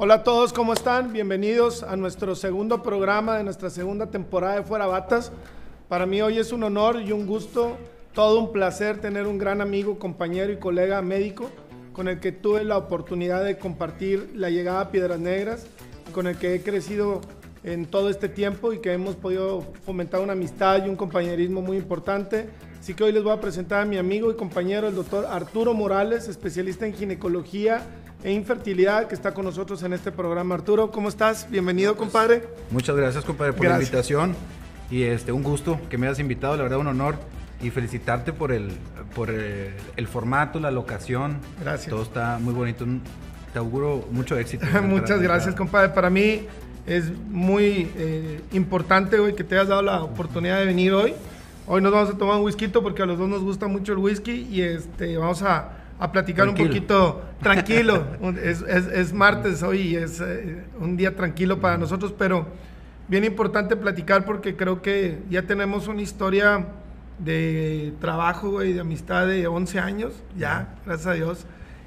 Hola a todos, ¿cómo están? Bienvenidos a nuestro segundo programa de nuestra segunda temporada de Fuera Batas. Para mí hoy es un honor y un gusto, todo un placer tener un gran amigo, compañero y colega médico con el que tuve la oportunidad de compartir la llegada a Piedras Negras, con el que he crecido en todo este tiempo y que hemos podido fomentar una amistad y un compañerismo muy importante. Así que hoy les voy a presentar a mi amigo y compañero, el doctor Arturo Morales, especialista en ginecología e infertilidad que está con nosotros en este programa. Arturo, ¿cómo estás? Bienvenido, compadre. Muchas gracias, compadre, por la invitación y este un gusto que me hayas invitado, la verdad un honor y felicitarte por el por el, formato, la locación. Gracias. Todo está muy bonito. Te auguro mucho éxito. Muchas gracias, compadre. Para mí es muy eh, importante hoy que te hayas dado la oportunidad de venir hoy. Hoy nos vamos a tomar un whisky porque a los dos nos gusta mucho el whisky y este vamos a a platicar un poquito tranquilo. es, es, martes hoy y es eh, un día tranquilo para nosotros, pero bien importante platicar porque creo que ya tenemos una historia de trabajo y de amistad de 11 años, ya, gracias a Dios.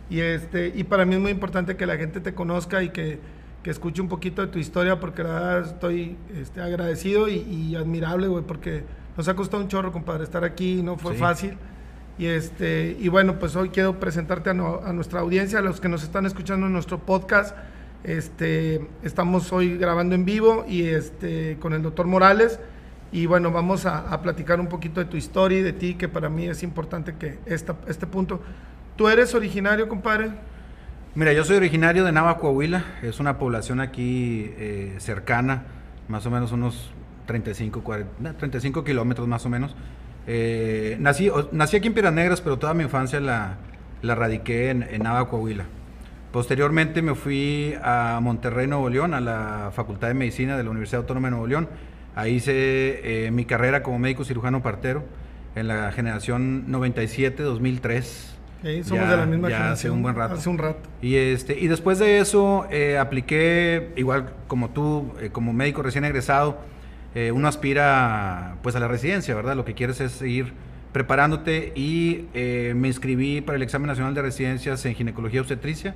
Y, este, y para mí es muy importante que la gente te conozca y que, que escuche un poquito de tu historia porque la verdad estoy este, agradecido y, admirable, güey, porque nos ha costado un chorro, compadre, estar aquí, no fue fácil. Y, este, y bueno, pues hoy quiero presentarte a, nuestra audiencia, a los que nos están escuchando en nuestro podcast. Este, estamos hoy grabando en vivo y este, con el doctor Morales. Y bueno, vamos a, platicar un poquito de tu historia y de ti, que para mí es importante que este punto. ¿Tú eres originario, compadre? Mira, yo soy originario de Nava, Coahuila. Es una población aquí eh, cercana, más o menos unos 35, 40, 35 kilómetros más o menos. Eh, nací, nací aquí en Piedras Negras, pero toda mi infancia la, la radiqué en, en Nava, Coahuila. Posteriormente me fui a Monterrey, Nuevo León, a la Facultad de Medicina de la Universidad Autónoma de Nuevo León. Ahí hice eh, mi carrera como médico cirujano partero en la generación 97-2003. Sí, somos de la misma generación. Hace un buen rato. Hace un rato. Y, este, y después de eso eh, apliqué, igual como tú, como médico recién egresado, eh, uno aspira pues a la residencia, ¿verdad? Lo que quieres es seguir preparándote y eh, me inscribí para el examen nacional de residencias en ginecología obstetricia.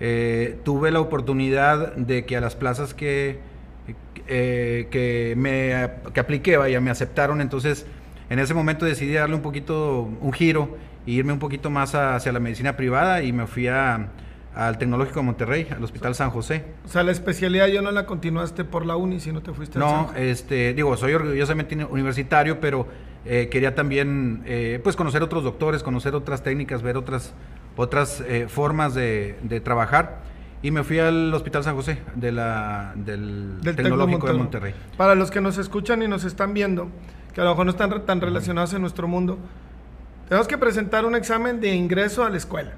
Eh, tuve la oportunidad de que a las plazas que, que, me, que apliqué, vaya, me aceptaron, entonces en ese momento decidí darle un poquito, un giro e irme un poquito más hacia la medicina privada y me fui a al Tecnológico de Monterrey, al Hospital San José. O sea, la especialidad ya no la continuaste por la uni, si no te fuiste No, este, digo, soy orgullosamente universitario, pero eh, quería también, eh, pues, conocer otros doctores, conocer otras técnicas, ver otras, otras eh, formas de, trabajar. Y me fui al Hospital San José de la, del, Tecnológico de Monterrey. Para los que nos escuchan y nos están viendo, que a lo mejor no están tan relacionados en nuestro mundo, tenemos que presentar un examen de ingreso a la escuela.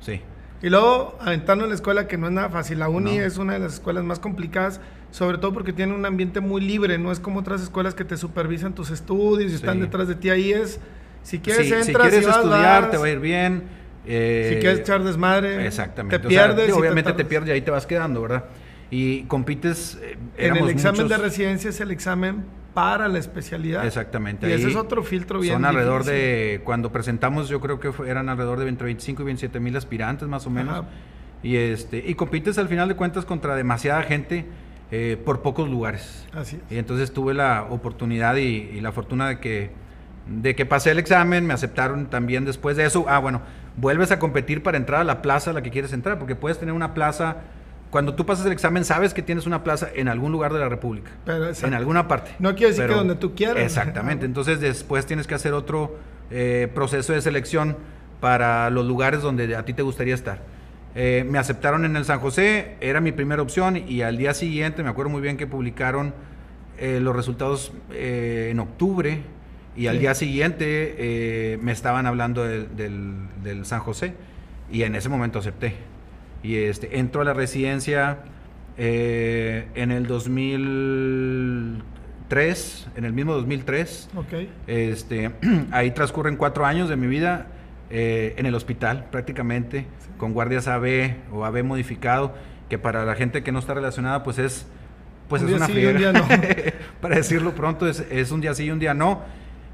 Sí. Y luego aventarnos en la escuela, que no es nada fácil. La uni es una de las escuelas más complicadas, sobre todo porque tiene un ambiente muy libre. No es como otras escuelas que te supervisan tus estudios y están detrás de ti. Ahí es, si quieres entrar entras, si quieres estudiar, te va a ir bien. Eh, si quieres echar desmadre, exactamente. te pierdes. obviamente te, pierdes y ahí te vas quedando, ¿verdad? Y compites. Eh, en el examen de residencia es el examen para la especialidad. Exactamente. Y ese es otro filtro bien Son alrededor de, cuando presentamos yo creo que eran alrededor de entre 25 y 27 mil aspirantes más o menos. Y, este, y compites al final de cuentas contra demasiada gente eh, por pocos lugares. Así Y entonces tuve la oportunidad y, la fortuna de que, de que pasé el examen, me aceptaron también después de eso. Ah, bueno, vuelves a competir para entrar a la plaza a la que quieres entrar, porque puedes tener una plaza cuando tú pasas el examen, sabes que tienes una plaza en algún lugar de la República. en alguna parte. No quiere decir que donde tú quieras. Exactamente. Entonces, después tienes que hacer otro eh, proceso de selección para los lugares donde a ti te gustaría estar. Eh, me aceptaron en el San José, era mi primera opción, y al día siguiente, me acuerdo muy bien que publicaron eh, los resultados en octubre, y al día siguiente me estaban hablando del San José, y en ese momento acepté. Y este, entro a la residencia eh, en el 2003, en el mismo 2003. Okay. Este, ahí transcurren cuatro años de mi vida eh, en el hospital, prácticamente, con guardias AB o AB modificado, que para la gente que no está relacionada, pues es, pues es una sí, no. para decirlo pronto, es, es, un día sí y un día no.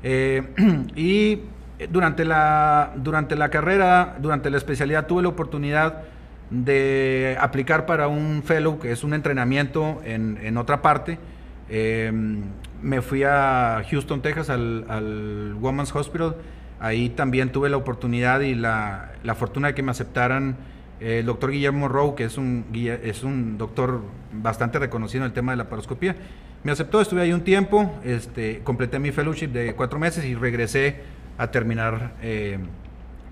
Eh, y durante la, durante la carrera, durante la especialidad, tuve la oportunidad de aplicar para un fellow, que es un entrenamiento en, en otra parte. Em, me fui a Houston, Texas, al, al, Women's Hospital. Ahí también tuve la oportunidad y la, la fortuna de que me aceptaran el doctor Guillermo Rowe, que es un, es un doctor bastante reconocido en el tema de la paroscopía. Me aceptó, estuve ahí un tiempo, este, completé mi fellowship de cuatro meses y regresé a terminar eh,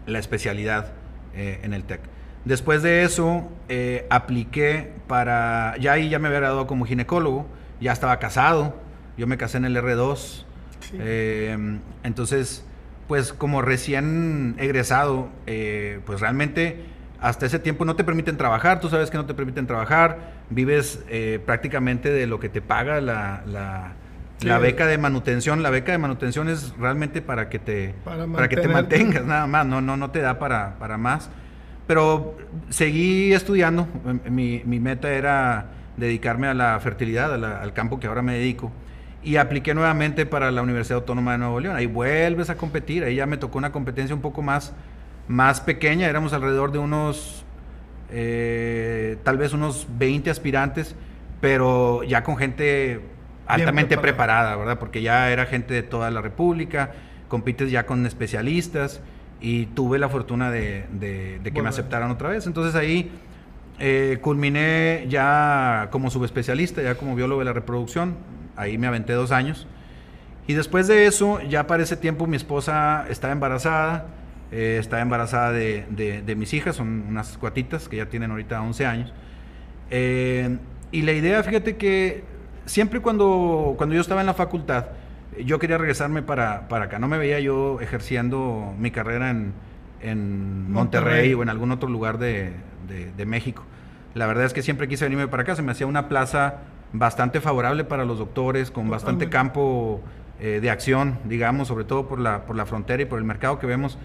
la especialidad eh, en el TEC. Después de eso, eh, apliqué para, ya ahí ya me había graduado como ginecólogo, ya estaba casado, yo me casé en el R2, entonces, pues como recién egresado, pues realmente hasta ese tiempo no te permiten trabajar, tú sabes que no te permiten trabajar, vives eh, prácticamente de lo que te paga la, la, beca de manutención. La beca de manutención es realmente para que te, para, que te mantengas, nada más, no, no, no te da para, para más. Pero seguí estudiando, mi, mi meta era dedicarme a la fertilidad, al campo que ahora me dedico. Y apliqué nuevamente para la Universidad Autónoma de Nuevo León. Ahí vuelves a competir, ahí ya me tocó una competencia un poco más más pequeña, éramos alrededor de unos, eh, tal vez unos 20 aspirantes, pero ya con gente altamente preparada. ¿verdad? Porque ya era gente de toda la República, compites ya con especialistas y tuve la fortuna de, que me aceptaran otra vez. Entonces ahí eh, culminé ya como subespecialista, ya como biólogo de la reproducción, ahí me aventé dos años. Y después de eso, ya para ese tiempo mi esposa estaba embarazada, eh, estaba embarazada de, mis hijas, son unas cuatitas que ya tienen ahorita 11 años. Eh, y la idea, fíjate que siempre cuando, cuando yo estaba en la facultad, yo quería regresarme para, para acá. No me veía yo ejerciendo mi carrera en, en Monterrey, o en algún otro lugar de, de, México. La verdad es que siempre quise venirme para acá. Se me hacía una plaza bastante favorable para los doctores, con bastante campo eh, de acción, digamos, sobre todo por la, por la frontera y por el mercado que vemos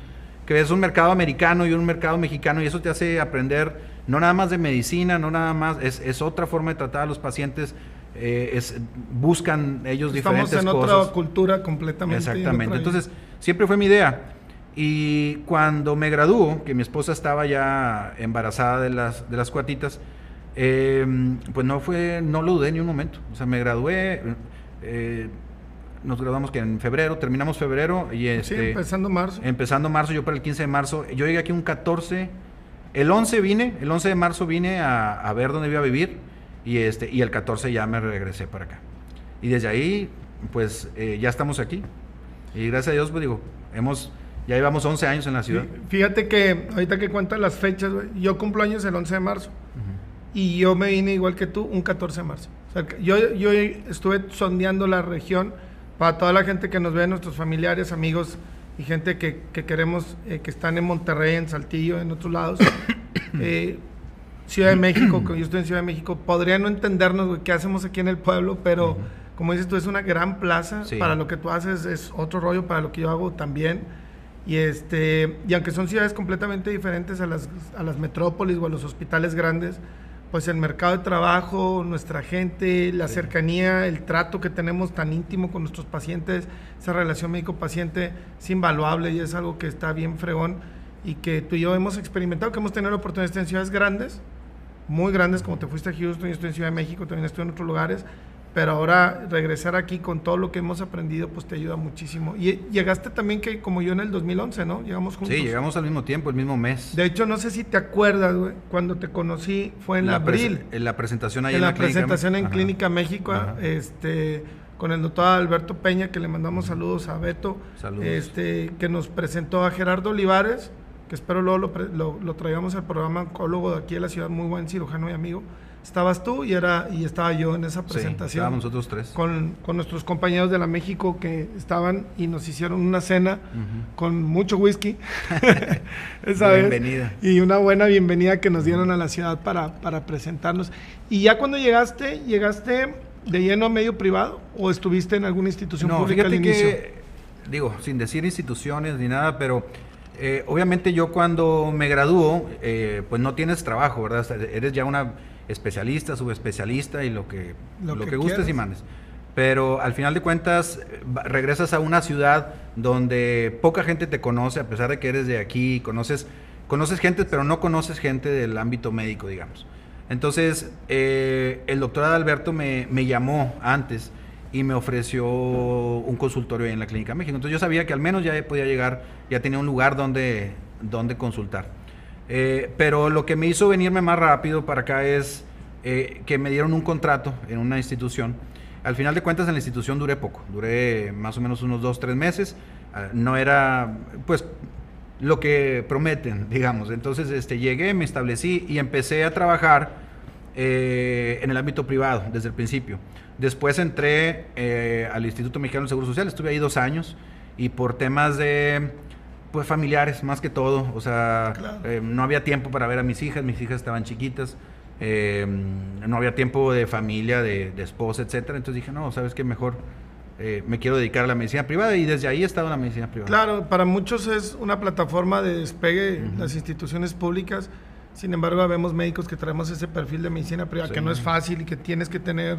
que es un mercado americano y un mercado mexicano y eso te hace aprender no nada más de medicina, no nada más, es, otra forma de tratar a los pacientes, eh, es, buscan ellos diferentes cosas. Estamos en otra cultura completamente. Exactamente, entonces siempre fue mi idea. Y cuando me graduó, que mi esposa estaba ya embarazada de las, de las cuatitas, eh, pues no fue, no lo dudé ni un momento. O sea, me gradué, eh, nos graduamos que en febrero, terminamos febrero y este, sí, empezando marzo. Empezando marzo, yo para el 15 de marzo, yo llegué aquí un 14, el 11 vine, el 11 de marzo vine a, ver dónde iba a vivir y este y el 14 ya me regresé para acá. Y desde ahí pues eh, ya estamos aquí. Y gracias a Dios pues digo, hemos ya llevamos 11 años en la ciudad. Fíjate que ahorita que cuentas las fechas, yo cumplo años el 11 de marzo. Y yo me vine igual que tú un 14 de marzo. yo, yo estuve sondeando la región para toda la gente que nos ve, nuestros familiares, amigos y gente que, queremos, eh, que están en Monterrey, en Saltillo, en otros lados. Eh, ciudad de México, yo estoy en Ciudad de México, podría no entendernos qué hacemos aquí en el pueblo, pero como dices tú, es una gran plaza. Para lo que tú haces es otro rollo, para lo que yo hago también. Y, este, y aunque son ciudades completamente diferentes a las, a las metrópolis o a los hospitales grandes, pues el mercado de trabajo, nuestra gente, la cercanía, el trato que tenemos tan íntimo con nuestros pacientes, esa relación médico-paciente es invaluable y es algo que está bien fregón y que tú y yo hemos experimentado, que hemos tenido la oportunidad de estar en ciudades grandes, muy grandes, como te fuiste a Houston, yo estoy en Ciudad de México, también estoy en otros lugares, pero ahora regresar aquí con todo lo que hemos aprendido, pues te ayuda muchísimo. Y llegaste también que como yo en el 2011, ¿no? Llegamos juntos. Sí, llegamos al mismo tiempo, el mismo mes. De hecho, no sé si te acuerdas, güey, cuando te conocí fue en abril. En la presentación ahí en, la, presentación en Clínica México, este con el doctor Alberto Peña, que le mandamos saludos a Beto, saludos. este que nos presentó a Gerardo Olivares, que espero luego lo, lo, traigamos al programa oncólogo de aquí de la ciudad, muy buen cirujano y amigo estabas tú y era y estaba yo en esa presentación. Sí, nosotros tres. Con, con, nuestros compañeros de la México que estaban y nos hicieron una cena con mucho whisky. esa bienvenida. Y una buena bienvenida que nos dieron a la ciudad para, para presentarnos. Y ya cuando llegaste, ¿llegaste de lleno a medio privado o estuviste en alguna institución no, pública al inicio? Que, digo, sin decir instituciones ni nada, pero eh, obviamente yo cuando me graduó, eh, pues no tienes trabajo, ¿verdad? Eres ya una especialista, subespecialista y lo que, lo, que, gustes y mandes. Pero al final de cuentas regresas a una ciudad donde poca gente te conoce, a pesar de que eres de aquí, conoces conoces gente, pero no conoces gente del ámbito médico, digamos. Entonces, eh, el doctor Adalberto me, me, llamó antes y me ofreció un consultorio en la Clínica México. Entonces yo sabía que al menos ya podía llegar, ya tenía un lugar donde, donde consultar. Eh, pero lo que me hizo venirme más rápido para acá es eh, que me dieron un contrato en una institución. Al final de cuentas en la institución duré poco, duré más o menos unos dos, tres meses. Ah, no era, pues, lo que prometen, digamos. Entonces este, llegué, me establecí y empecé a trabajar eh, en el ámbito privado desde el principio. Después entré eh, al Instituto Mexicano de Seguro Social, estuve ahí dos años y por temas de pues familiares más que todo, o sea, eh, no había tiempo para ver a mis hijas, mis hijas estaban chiquitas, no había tiempo de familia, de, de esposa, etcétera. Entonces dije, no, sabes qué mejor eh, me quiero dedicar a la medicina privada y desde ahí he estado en la medicina privada. Claro, para muchos es una plataforma de despegue las instituciones públicas. Sin embargo, vemos médicos que traemos ese perfil de medicina privada que no es fácil y que tienes que tener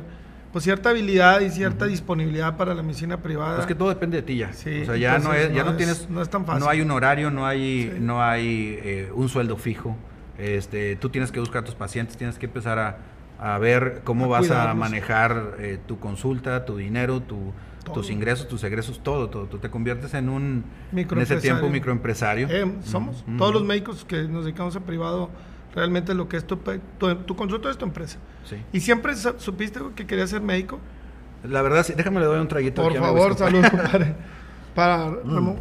pues cierta habilidad y cierta disponibilidad para la medicina privada. Es que todo depende de ti ya. o sea, ya no es, ya no, tienes no es tan fácil. No hay un horario, no hay no hay eh, un sueldo fijo. Este, tú tienes que buscar a tus pacientes, tienes que empezar a, a ver cómo vas a manejar eh, tu consulta, tu dinero, tu tus ingresos, tus egresos, todo, todo. Tú te conviertes en un, en ese tiempo, microempresario. Eh, somos. Todos los médicos que nos dedicamos a privado, realmente lo que es tu, tu, consulta es tu empresa. Sí. ¿Y siempre supiste que querías ser médico? La verdad, sí. Déjame le doy un traguito. Por favor, saludos, compadre. Para, mm.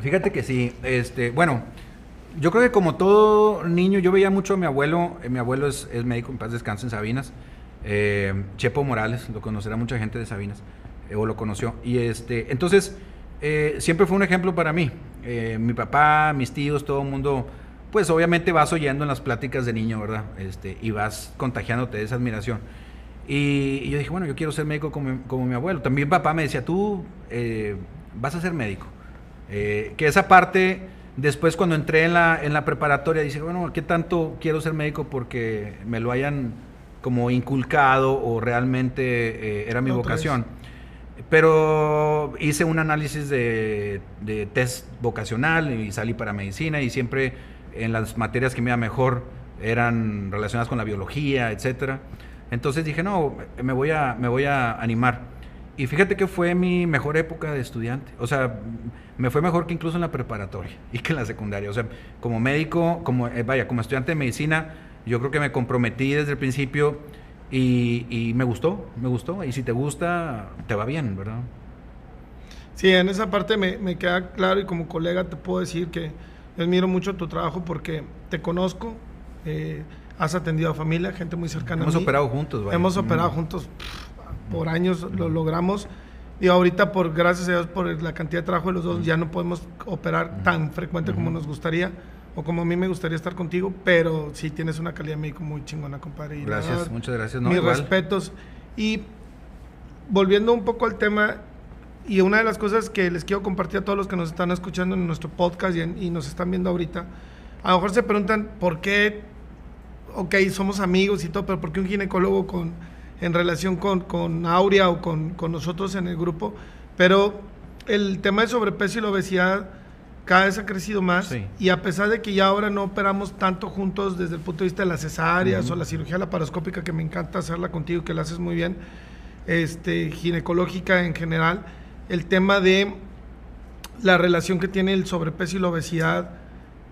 Fíjate que sí. Este, bueno, yo creo que como todo niño, yo veía mucho a mi abuelo. Eh, mi abuelo es, es, médico, en paz descanse en Sabinas. Eh, Chepo Morales, lo conocerá mucha gente de Sabinas. Eh, o lo conoció. Y este, entonces, eh, siempre fue un ejemplo para mí. Mi papá, mis tíos, todo el mundo, pues obviamente vas oyendo en las pláticas de niño, ¿verdad? Este, y vas contagiándote de esa admiración. Y, yo dije, bueno, yo quiero ser médico como, como mi abuelo. También papá me decía, tú vas a ser médico. que esa parte, después cuando entré en la, en la preparatoria, dice, bueno, ¿qué tanto quiero ser médico porque me lo hayan como inculcado o realmente era mi vocación? Pero hice un análisis de, test vocacional y salí para medicina y siempre en las materias que me iba mejor eran relacionadas con la biología, etcétera. Entonces dije, no, me voy a, me voy a animar. Y fíjate que fue mi mejor época de estudiante. O sea, me fue mejor que incluso en la preparatoria y que en la secundaria. O sea, como médico, como, eh, vaya, como estudiante de medicina, yo creo que me comprometí desde el principio y, me gustó, me gustó. Y si te gusta, te va bien, ¿verdad? Sí, en esa parte me, queda claro y como colega te puedo decir que admiro mucho tu trabajo porque te conozco, eh, has atendido a familia, gente muy cercana Hemos a mí. operado juntos, ¿vale? Hemos operado juntos por años, lo logramos. Y ahorita, por gracias a Dios, por la cantidad de trabajo de los dos, ya no podemos operar tan frecuente como nos gustaría o como a mí me gustaría estar contigo, pero sí tienes una calidad médico muy chingona, compadre. gracias, muchas gracias. mis respetos. Y volviendo un poco al tema, y una de las cosas que les quiero compartir a todos los que nos están escuchando en nuestro podcast y, nos están viendo ahorita, a lo mejor se preguntan por qué, ok, somos amigos y todo, pero por qué un ginecólogo con, en relación con, con Aurea o con, con nosotros en el grupo. Pero el tema de sobrepeso y la obesidad cada vez ha crecido más y a pesar de que ya ahora no operamos tanto juntos desde el punto de vista de las cesáreas o la cirugía laparoscópica, que me encanta hacerla contigo, que la haces muy bien, este, ginecológica en general, el tema de la relación que tiene el sobrepeso y la obesidad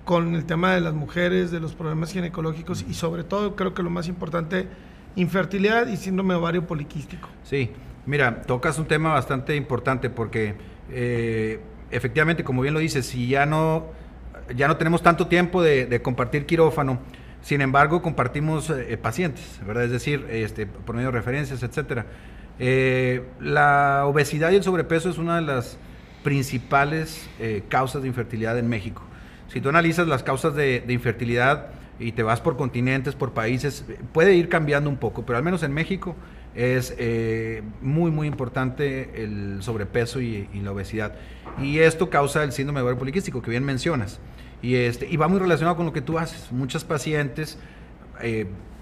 con el tema de las mujeres, de los problemas ginecológicos y sobre todo creo que lo más importante, infertilidad y síndrome ovario poliquístico. Sí, mira, tocas un tema bastante importante porque... Eh, efectivamente, como bien lo dices, si ya no, ya no tenemos tanto tiempo de, compartir quirófano, sin embargo, compartimos eh, pacientes, ¿verdad? Es decir, este, por medio de referencias, etcétera. Eh, la obesidad y el sobrepeso es una de las principales eh, causas de infertilidad en México. Si tú analizas las causas de, infertilidad y te vas por continentes, por países, puede ir cambiando un poco, pero al menos en México es eh, muy, muy importante el sobrepeso y, la obesidad. Y esto causa el síndrome de ovario poliquístico, que bien mencionas. Y, este, y va muy relacionado con lo que tú haces. Muchas pacientes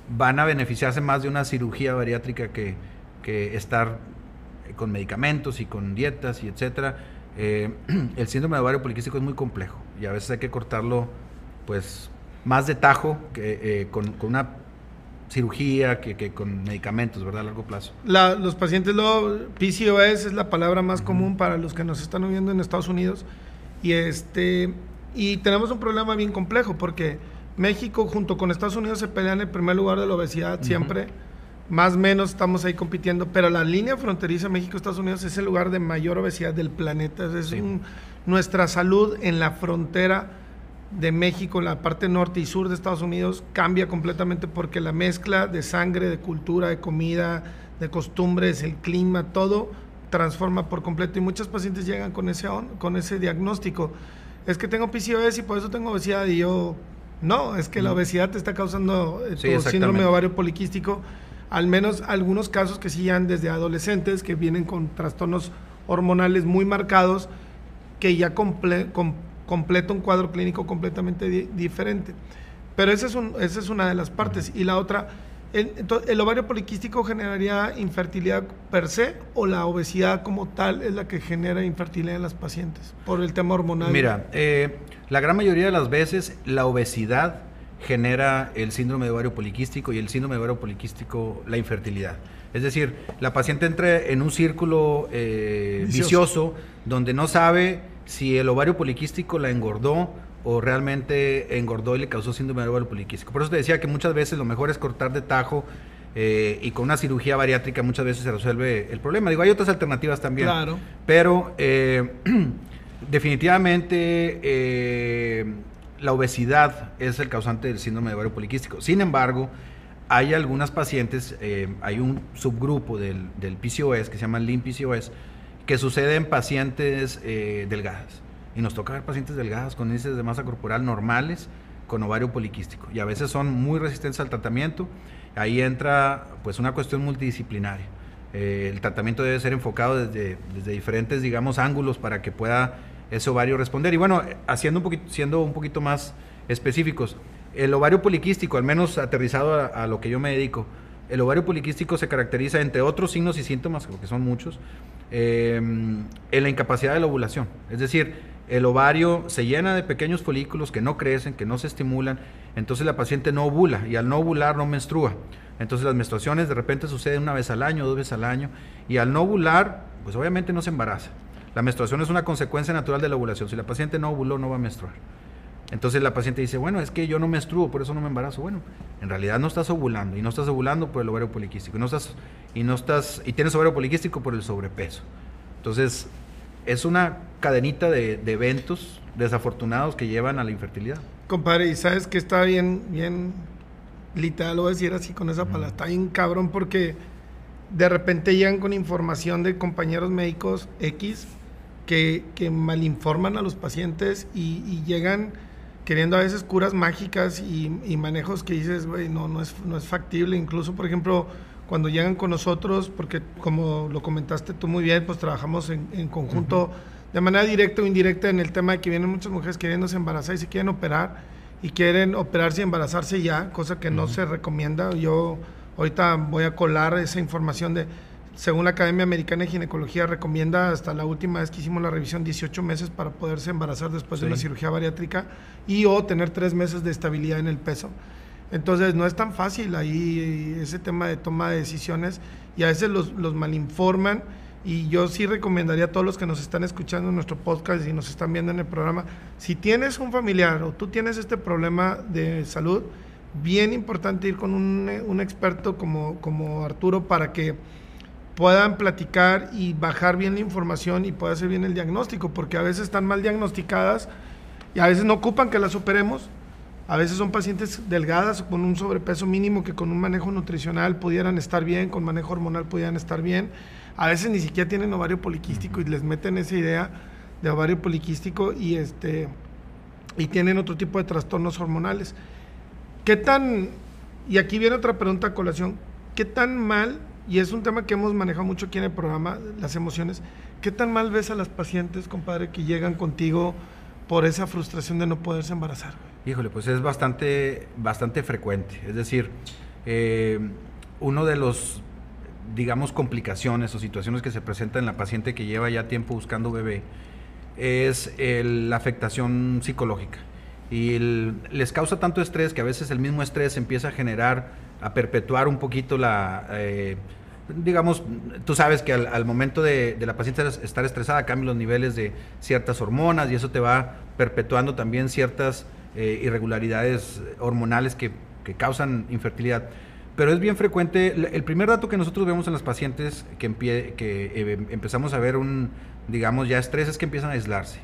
van a beneficiarse más de una cirugía bariátrica que, que estar con medicamentos y con dietas y etcétera. Eh, el síndrome de ovario poliquístico es muy complejo y a veces hay que cortarlo pues más de tajo que, eh, con, una cirugía que, con medicamentos, ¿verdad? A largo plazo. los pacientes, lo, PCOS es la palabra más común para los que nos están viendo en Estados Unidos. Y, este, y tenemos un problema bien complejo porque México junto con Estados Unidos se pelean en el primer lugar de la obesidad siempre. Más o menos estamos ahí compitiendo, pero la línea fronteriza México-Estados Unidos es el lugar de mayor obesidad del planeta. Es nuestra salud en la frontera de México, en la parte norte y sur de Estados Unidos, cambia completamente porque la mezcla de sangre, de cultura, de comida, de costumbres, el clima, todo transforma por completo y muchos pacientes llegan con ese, con ese diagnóstico. Es que tengo PCOS y por eso tengo obesidad y yo, no, es que la obesidad te está causando eh, tu síndrome de ovario poliquístico. Al menos algunos casos que sí han desde adolescentes que vienen con trastornos hormonales muy marcados que ya comple completa un cuadro clínico completamente diferente. Pero esa es, una de las partes. Y la otra, el, ¿el ovario poliquístico generaría infertilidad per se o la obesidad como tal es la que genera infertilidad en las pacientes por el tema hormonal? Mira, eh, la gran mayoría de las veces la obesidad genera el síndrome de ovario poliquístico y el síndrome de ovario poliquístico la infertilidad. Es decir, la paciente entra en un círculo eh, vicioso donde no sabe si el ovario poliquístico la engordó o realmente engordó y le causó síndrome de ovario poliquístico. Por eso te decía que muchas veces lo mejor es cortar de tajo eh, y con una cirugía bariátrica muchas veces se resuelve el problema. Digo, hay otras alternativas también. Claro. Pero eh, definitivamente la obesidad es el causante del síndrome de ovario poliquístico. Sin embargo, hay algunas pacientes, hay un subgrupo del, del PCOS que se llama Lean PCOS, que sucede en pacientes eh, delgadas. Y nos toca ver pacientes delgadas con índices de masa corporal normales con ovario poliquístico. Y a veces son muy resistentes al tratamiento. Ahí entra pues una cuestión multidisciplinaria. Eh, el tratamiento debe ser enfocado desde, desde, diferentes, digamos, ángulos para que pueda ese ovario responder. Y bueno, haciendo un poquito, siendo un poquito más específicos, el ovario poliquístico, al menos aterrizado a, lo que yo me dedico, el ovario poliquístico se caracteriza, entre otros signos y síntomas, porque son muchos, Em, en la incapacidad de la ovulación. Es decir, el ovario se llena de pequeños folículos que no crecen, que no se estimulan, entonces la paciente no ovula y al no ovular no menstrua. Entonces las menstruaciones de repente suceden una vez al año, dos veces al año, y al no ovular, pues obviamente no se embaraza. La menstruación es una consecuencia natural de la ovulación. Si la paciente no ovuló, no va a menstruar. Entonces la paciente dice, bueno, es que yo no menstruo, por eso no me embarazo. Bueno, en realidad no estás ovulando y no estás ovulando por el ovario poliquístico y no estás y no estás y tienes ovario poliquístico por el sobrepeso. Entonces, es una cadenita de, eventos desafortunados que llevan a la infertilidad. Compadre, y sabes que está bien bien literal lo voy a decir así con esa palabra, está bien cabrón porque de repente llegan con información de compañeros médicos X que, que malinforman a los pacientes y llegan queriendo a veces curas mágicas y, manejos que dices, güey, no, no es, no es factible. Incluso, por ejemplo, cuando llegan con nosotros, porque como lo comentaste tú muy bien, pues trabajamos en, conjunto de manera directa o indirecta en el tema de que vienen muchas mujeres queriéndose embarazar y se quieren operar y quieren operarse y embarazarse ya, cosa que no se recomienda. Yo ahorita voy a colar esa información de según la Academia Americana de Ginecología, recomienda hasta la última vez que hicimos la revisión 18 meses para poderse embarazar después de una cirugía bariátrica y o tener tres meses de estabilidad en el peso. Entonces no es tan fácil ahí ese tema de toma de decisiones y a veces los, los malinforman y yo sí recomendaría a todos los que nos están escuchando en nuestro podcast y nos están viendo en el programa, si tienes un familiar o tú tienes este problema de salud, bien importante ir con un, un experto como, como Arturo para que puedan platicar y bajar bien la información y pueda hacer bien el diagnóstico, porque a veces están mal diagnosticadas y a veces no ocupan que las operemos. A veces son pacientes delgadas con un sobrepeso mínimo que con un manejo nutricional pudieran estar bien, con manejo hormonal pudieran estar bien. A veces ni siquiera tienen ovario poliquístico y les meten esa idea de ovario poliquístico y este y tienen otro tipo de trastornos hormonales. ¿Qué tan y aquí viene otra pregunta a colación, qué tan mal y es un tema que hemos manejado mucho aquí en el programa, las emociones. ¿Qué tan mal ves a las pacientes, compadre, que llegan contigo por esa frustración de no poderse embarazar? Híjole, pues es bastante, bastante frecuente. Es decir, eh, uno de los, digamos, complicaciones o situaciones que se presentan en la paciente que lleva ya tiempo buscando bebé es la afectación psicológica. y les causa tanto estrés que a veces el mismo estrés empieza a generar, a perpetuar un poquito la... Eh, digamos, tú sabes que al, momento de, la paciente estar estresada cambian los niveles de ciertas hormonas y eso te va perpetuando también ciertas eh, irregularidades hormonales que, causan infertilidad. Pero es bien frecuente, el primer dato que nosotros vemos en las pacientes que, que eh, empezamos a ver un, digamos, ya estrés es que empiezan a aislarse.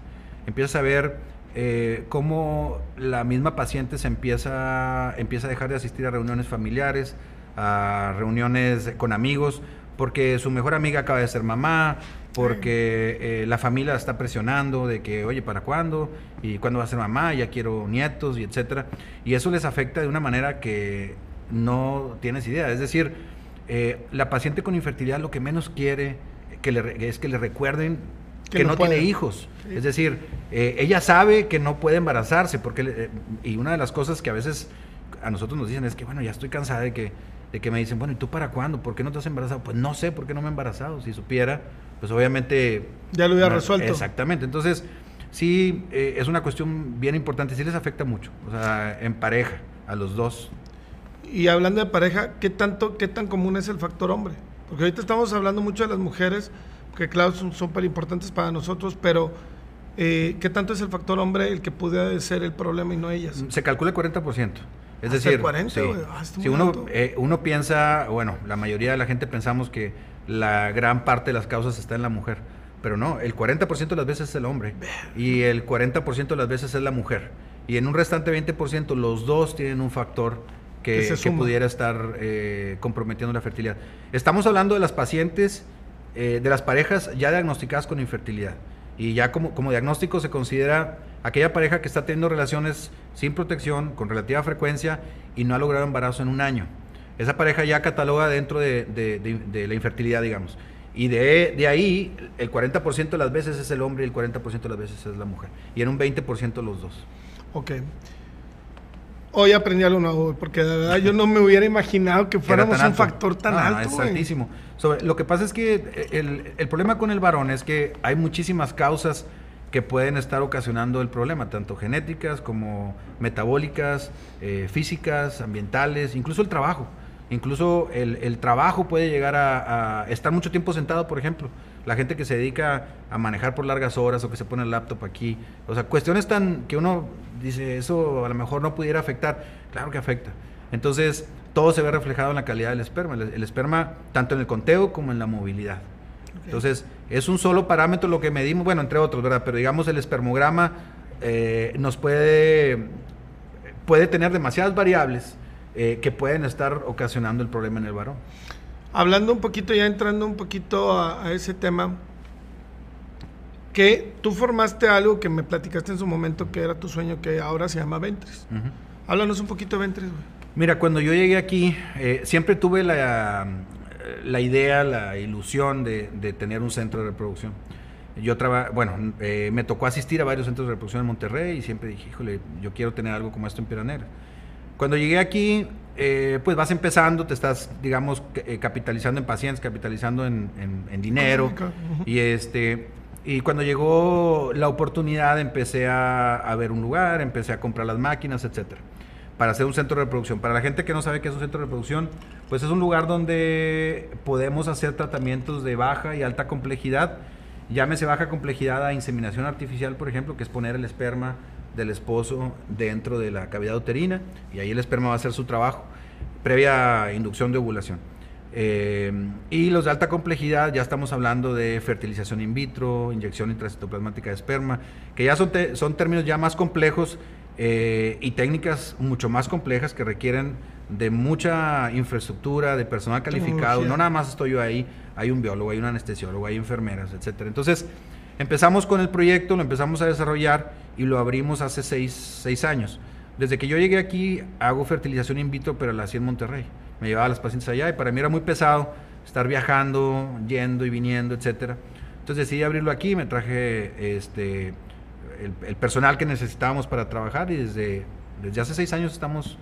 Empiezas a ver eh, cómo la misma paciente se empieza, empieza a dejar de asistir a reuniones familiares, a reuniones con amigos, porque su mejor amiga acaba de ser mamá, porque eh, la familia está presionando de que, oye, ¿para cuándo? ¿Y cuándo va a ser mamá? Ya quiero nietos y etcétera. Y eso les afecta de una manera que no tienes idea. Es decir, eh, la paciente con infertilidad lo que menos quiere que le, es que le recuerden que, no, tiene hijos. Es decir, eh, ella sabe que no puede embarazarse, porque y una de las cosas que a veces a nosotros nos dicen es que, bueno, ya estoy cansada de que, de que me dicen, bueno, ¿y tú para cuándo? ¿Por qué no te has embarazado? Pues no sé por qué no me he embarazado. Si supiera, pues obviamente... Ya lo hubiera resuelto. Exactamente. Entonces, sí, eh, es una cuestión bien importante, sí les afecta mucho, o sea, en pareja, a los dos. Y hablando de pareja, ¿qué, tanto, qué tan común es el factor hombre? Porque ahorita estamos hablando mucho de las mujeres, que claro, son súper importantes para nosotros, pero eh, ¿qué tanto es el factor hombre el que puede ser el problema y no ellas? Se calcula el 40%. Es decir, 40, ah, si uno, eh, uno piensa, bueno, la mayoría de la gente pensamos que la gran parte de las causas está en la mujer, pero no, el 40% de las veces es el hombre y el 40% de las veces es la mujer. Y en un restante 20% los dos tienen un factor que, que, pudiera estar eh, comprometiendo la fertilidad. Estamos hablando de las pacientes eh, de las parejas ya diagnosticadas con infertilidad. Y ya como, como diagnóstico se considera aquella pareja que está teniendo relaciones sin protección, con relativa frecuencia y no ha logrado embarazo en un año. Esa pareja ya cataloga dentro de, de, la infertilidad, digamos. Y de, ahí, el 40% de las veces es el hombre y el 40% de las veces es la mujer. Y en un 20% los dos. Ok. Hoy aprendí algo nuevo, porque de verdad yo no me hubiera imaginado que fuéramos un factor tan alto. es altísimo. lo que pasa es que el, el, problema con el varón es que hay muchísimas causas que pueden estar ocasionando el problema, tanto genéticas como metabólicas, eh, físicas, ambientales, incluso el trabajo. Incluso el, el trabajo puede llegar a, a, estar mucho tiempo sentado, por ejemplo. La gente que se dedica a manejar por largas horas o que se pone el laptop aquí. O sea, cuestiones tan que uno dice, eso a lo mejor no pudiera afectar. Claro que afecta. Entonces, todo se ve reflejado en la calidad del esperma. El, esperma, tanto en el conteo como en la movilidad. Entonces, es un solo parámetro lo que medimos, bueno, entre otros, ¿verdad? Pero digamos, el espermograma eh, nos puede, puede tener demasiadas variables eh, que pueden estar ocasionando el problema en el varón. Hablando un poquito, ya entrando un poquito a ese tema, que tú formaste algo que me platicaste en su momento que era tu sueño, que ahora se llama Ventris. Háblanos un poquito de Ventris, güey. Mira, cuando yo llegué aquí, eh, siempre tuve la, la, idea, la ilusión de, de, tener un centro de reproducción. Yo traba, bueno, eh, me tocó asistir a varios centros de reproducción en Monterrey y siempre dije, híjole, yo quiero tener algo como esto en Piranera. Cuando llegué aquí, eh, pues vas empezando, te estás, digamos, capitalizando en pacientes, capitalizando en, en dinero. Y este y cuando llegó la oportunidad empecé a, ver un lugar, empecé a comprar las máquinas, etcétera, para hacer un centro de reproducción. Para la gente que no sabe qué es un centro de reproducción, pues es un lugar donde podemos hacer tratamientos de baja y alta complejidad. Llámese baja complejidad a inseminación artificial, por ejemplo, que es poner el esperma del esposo dentro de la cavidad uterina y ahí el esperma va a hacer su trabajo previa inducción de ovulación. Eh, y los de alta complejidad, ya estamos hablando de fertilización in vitro, inyección intracitoplasmática de esperma, que ya son, son términos ya más complejos eh, y técnicas mucho más complejas que requieren de mucha infraestructura, de personal calificado. No nada más estoy yo ahí, hay un biólogo, hay un anestesiólogo, hay enfermeras, etcétera. Entonces, empezamos con el proyecto, lo empezamos a desarrollar y lo abrimos hace seis, seis años. Desde que yo llegué aquí, hago fertilización in vitro, pero la hacía en Monterrey me llevaba a las pacientes allá y para mí era muy pesado estar viajando, yendo y viniendo, etcétera. Entonces decidí abrirlo aquí, me traje este, el, personal que necesitábamos para trabajar y desde, desde hace seis años estamos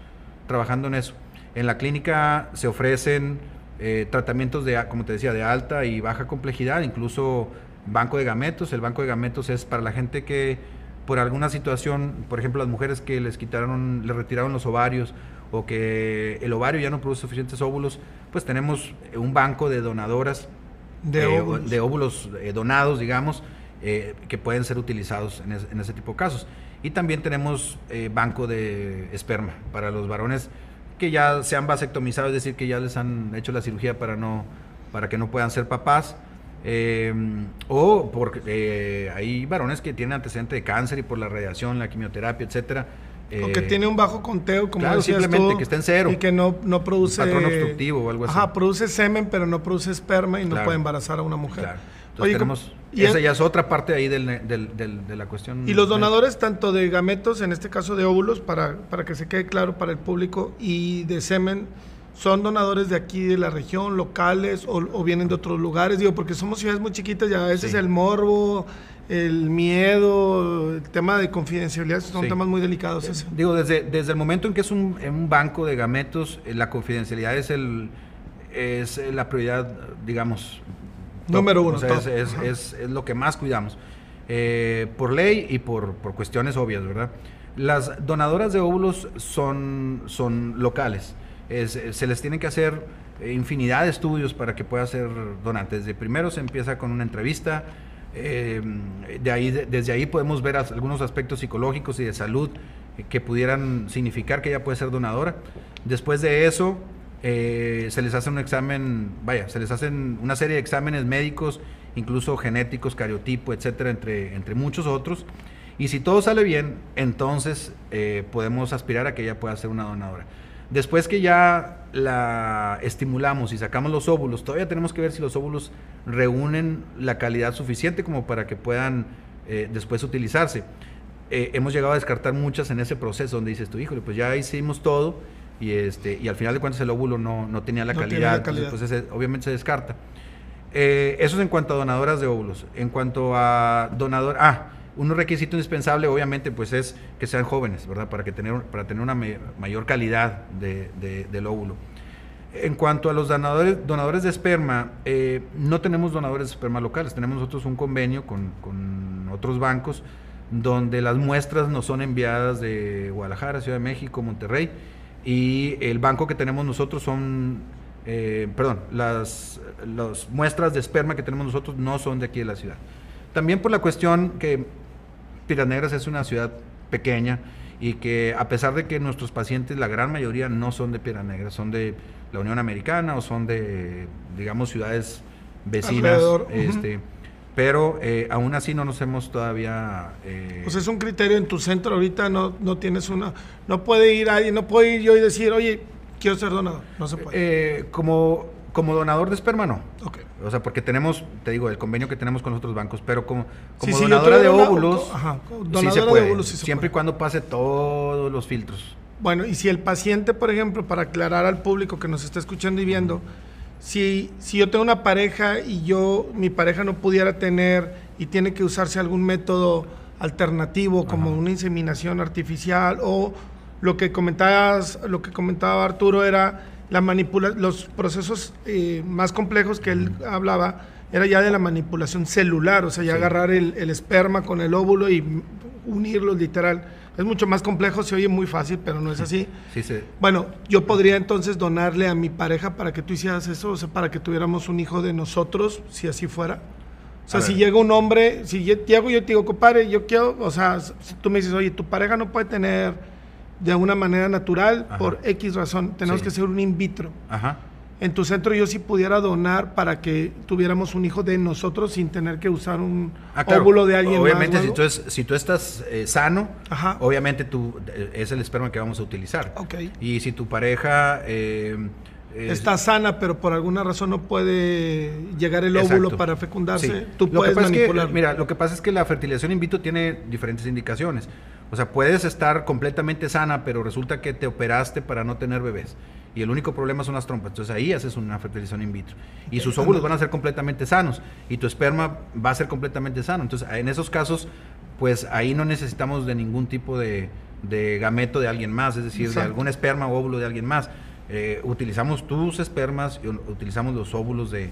trabajando en eso. En la clínica se ofrecen eh, tratamientos de, como te decía, de alta y baja complejidad, incluso banco de gametos. El banco de gametos es para la gente que por alguna situación, por ejemplo, las mujeres que les quitaron, les retiraron los ovarios o que el ovario ya no produce suficientes óvulos, pues tenemos un banco de donadoras de eh, óvulos, de óvulos eh, donados, digamos, eh, que pueden ser utilizados en, ese tipo de casos. Y también tenemos banco de esperma para los varones que ya se han vasectomizado, es decir, que ya les han hecho la cirugía para, no, para que no puedan ser papás. o porque hay varones que tienen antecedente de cáncer y por la radiación, la quimioterapia, etcétera, o que tiene un bajo conteo, como claro, simplemente que está en cero. Y que no, no produce... patrón obstructivo o algo así. Ajá, produce semen, pero no produce esperma y no puede embarazar a una mujer. Claro. Entonces tenemos... Y esa ya es otra parte ahí del, del, del, de la cuestión. Y los donadores, tanto de gametos, en este caso de óvulos, para, para que se quede claro para el público, y de semen, ¿son donadores de aquí, de la región, locales, o, o vienen de otros lugares? Digo, porque somos ciudades muy chiquitas y a veces el morbo, el miedo, el tema de confidencialidad, son temas muy delicados. Eh, digo, desde, desde el momento en que es un, un banco de gametos, eh, la confidencialidad es, el, es la prioridad, digamos. Número uno. es, es, es, lo que más cuidamos. por ley y por, por, cuestiones obvias, ¿verdad? Las donadoras de óvulos son, son locales. se les tiene que hacer infinidad de estudios para que pueda ser donante. Desde primero se empieza con una entrevista, eh, de ahí, desde ahí podemos ver algunos aspectos psicológicos y de salud que pudieran significar que ella puede ser donadora. Después de eso, eh, se les hace un examen, vaya, se les hacen una serie de exámenes médicos, incluso genéticos, cariotipo, etcétera, entre, entre muchos otros. Y si todo sale bien, entonces eh, podemos aspirar a que ella pueda ser una donadora. Después que ya la estimulamos y sacamos los óvulos, todavía tenemos que ver si los óvulos reúnen la calidad suficiente como para que puedan eh, después utilizarse. Hemos llegado a descartar muchas en ese proceso donde dices tú, híjole, pues ya hicimos todo y, este, y al final de cuentas el óvulo no, no tenía la calidad, pues obviamente se descarta. Eh, eso es en cuanto a donadoras de óvulos. En cuanto a donador, ah, un requisito indispensable, obviamente, pues es que sean jóvenes, ¿verdad? Para, que tener, para tener una mayor calidad de, del óvulo. En cuanto a los donadores, donadores de esperma, eh, no tenemos donadores de esperma locales, tenemos nosotros un convenio con, con, otros bancos donde las muestras nos son enviadas de Guadalajara, Ciudad de México, Monterrey, y el banco que tenemos nosotros son, eh, perdón, las, las muestras de esperma que tenemos nosotros no son de aquí de la ciudad. También por la cuestión que Piedras Negras es una ciudad pequeña y que a pesar de que nuestros pacientes, la gran mayoría no son de Piedras Negras, son de la Unión Americana o son de, digamos, ciudades vecinas. Este, Pero eh, aún así no nos hemos todavía... Eh, pues es un criterio en tu centro ahorita, no, no tienes una... No puede ir alguien, no puede ir yo y decir, oye, quiero ser donador. No se puede. Eh, como, como donador de esperma, no. Okay. O sea, porque tenemos, te digo, el convenio que tenemos con otros bancos, pero como, como donadora de óvulos, sí se puede, siempre y cuando pase todos los filtros. Bueno, y si el paciente, por ejemplo, para aclarar al público que nos está escuchando y viendo, si, si yo tengo una pareja y yo, mi pareja no pudiera tener y tiene que usarse algún método alternativo como una inseminación artificial o lo que comentabas, lo que comentaba Arturo era la manipula los procesos eh, más complejos que él hablaba era ya de la manipulación celular, o sea, ya agarrar el, esperma con el óvulo y unirlos literal. Es mucho más complejo, se oye muy fácil, pero no es así. Sí, sí. Bueno, yo podría entonces donarle a mi pareja para que tú hicieras eso, o sea, para que tuviéramos un hijo de nosotros, si así fuera. O sea, si llega un hombre, si llego yo te digo, compadre, yo quiero, o sea, si tú me dices, oye, tu pareja no puede tener de alguna manera natural por X razón. Tenemos que hacer un in vitro. Ajá. En tu centro yo sí pudiera donar para que tuviéramos un hijo de nosotros sin tener que usar un ah, óvulo de alguien obviamente, más. Si, tú si tú estás eh, sano, obviamente tú, eh, es el esperma que vamos a utilizar. Okay. Y si tu pareja... Eh, está sana, pero por alguna razón no puede llegar el óvulo para fecundarse, tú puedes manipular. mira, lo que pasa es que la fertilización in vitro tiene diferentes indicaciones. O sea, puedes estar completamente sana, pero resulta que te operaste para no tener bebés. Y el único problema son las trompas. Entonces ahí haces una fertilización in vitro. Y sus óvulos van a ser completamente sanos. Y tu esperma va a ser completamente sano. Entonces, en esos casos, pues ahí no necesitamos de ningún tipo de, gameto de alguien más, es decir, de algún esperma o óvulo de alguien más. Eh, utilizamos tus espermas y utilizamos los óvulos de,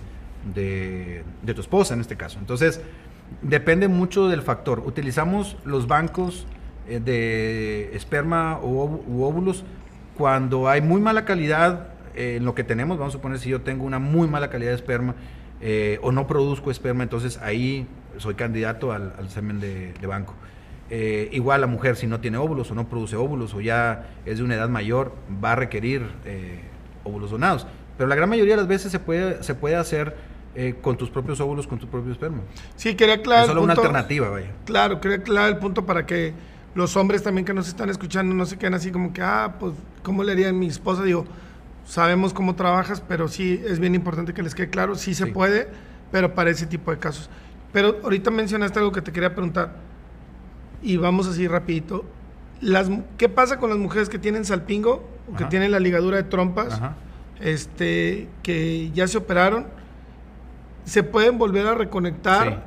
de, tu esposa en este caso. Entonces, Depende mucho del factor. Utilizamos los bancos de esperma u óvulos cuando hay muy mala calidad eh, en lo que tenemos. Vamos a suponer si yo tengo una muy mala calidad de esperma eh, o no produzco esperma, entonces ahí soy candidato al, semen de, banco. igual la mujer si no tiene óvulos o no produce óvulos o ya es de una edad mayor, va a requerir óvulos donados. Pero la gran mayoría de las veces se puede, se puede hacer eh, con tus propios óvulos, con tu propio esperma. Sí, quería aclarar. Es solo una alternativa, vaya. Claro, quería aclarar el punto para que los hombres también que nos están escuchando no se queden así como que, ah, pues, ¿cómo le haría a mi esposa? Digo, sabemos cómo trabajas, pero sí es bien importante que les quede claro, sí se puede, pero para ese tipo de casos. Pero ahorita mencionaste algo que te quería preguntar, y vamos así rapidito. Las, ¿Qué pasa con las mujeres que tienen salpingo o que tienen la ligadura de trompas? Este, que ya se operaron ¿Se pueden volver a reconectar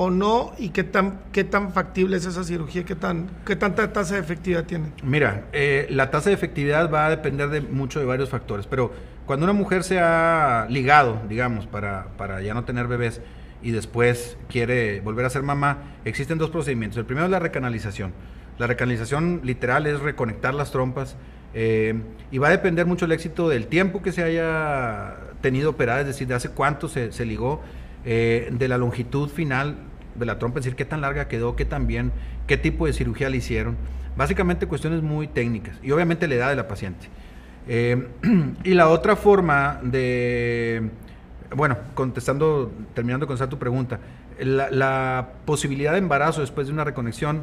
o no? ¿Y qué tan, qué tan factible es esa cirugía? ¿Qué, tan, qué tanta tasa de efectividad tienen? Mira, eh, la tasa de efectividad va a depender de mucho de varios factores, pero cuando una mujer se ha ligado, digamos, para, para ya no tener bebés y después quiere volver a ser mamá, existen dos procedimientos. El primero es la recanalización. La recanalización literal es reconectar las trompas eh, y va a depender mucho el éxito del tiempo que se haya tenido operada, es decir, de hace cuánto se, ligó, eh, de la longitud final de la trompa, es decir, qué tan larga quedó, qué tan bien, qué tipo de cirugía le hicieron. Básicamente cuestiones muy técnicas y obviamente la edad de la paciente. Eh, y la otra forma de, bueno, contestando, terminando de contestar tu pregunta, la, la posibilidad de embarazo después de una reconexión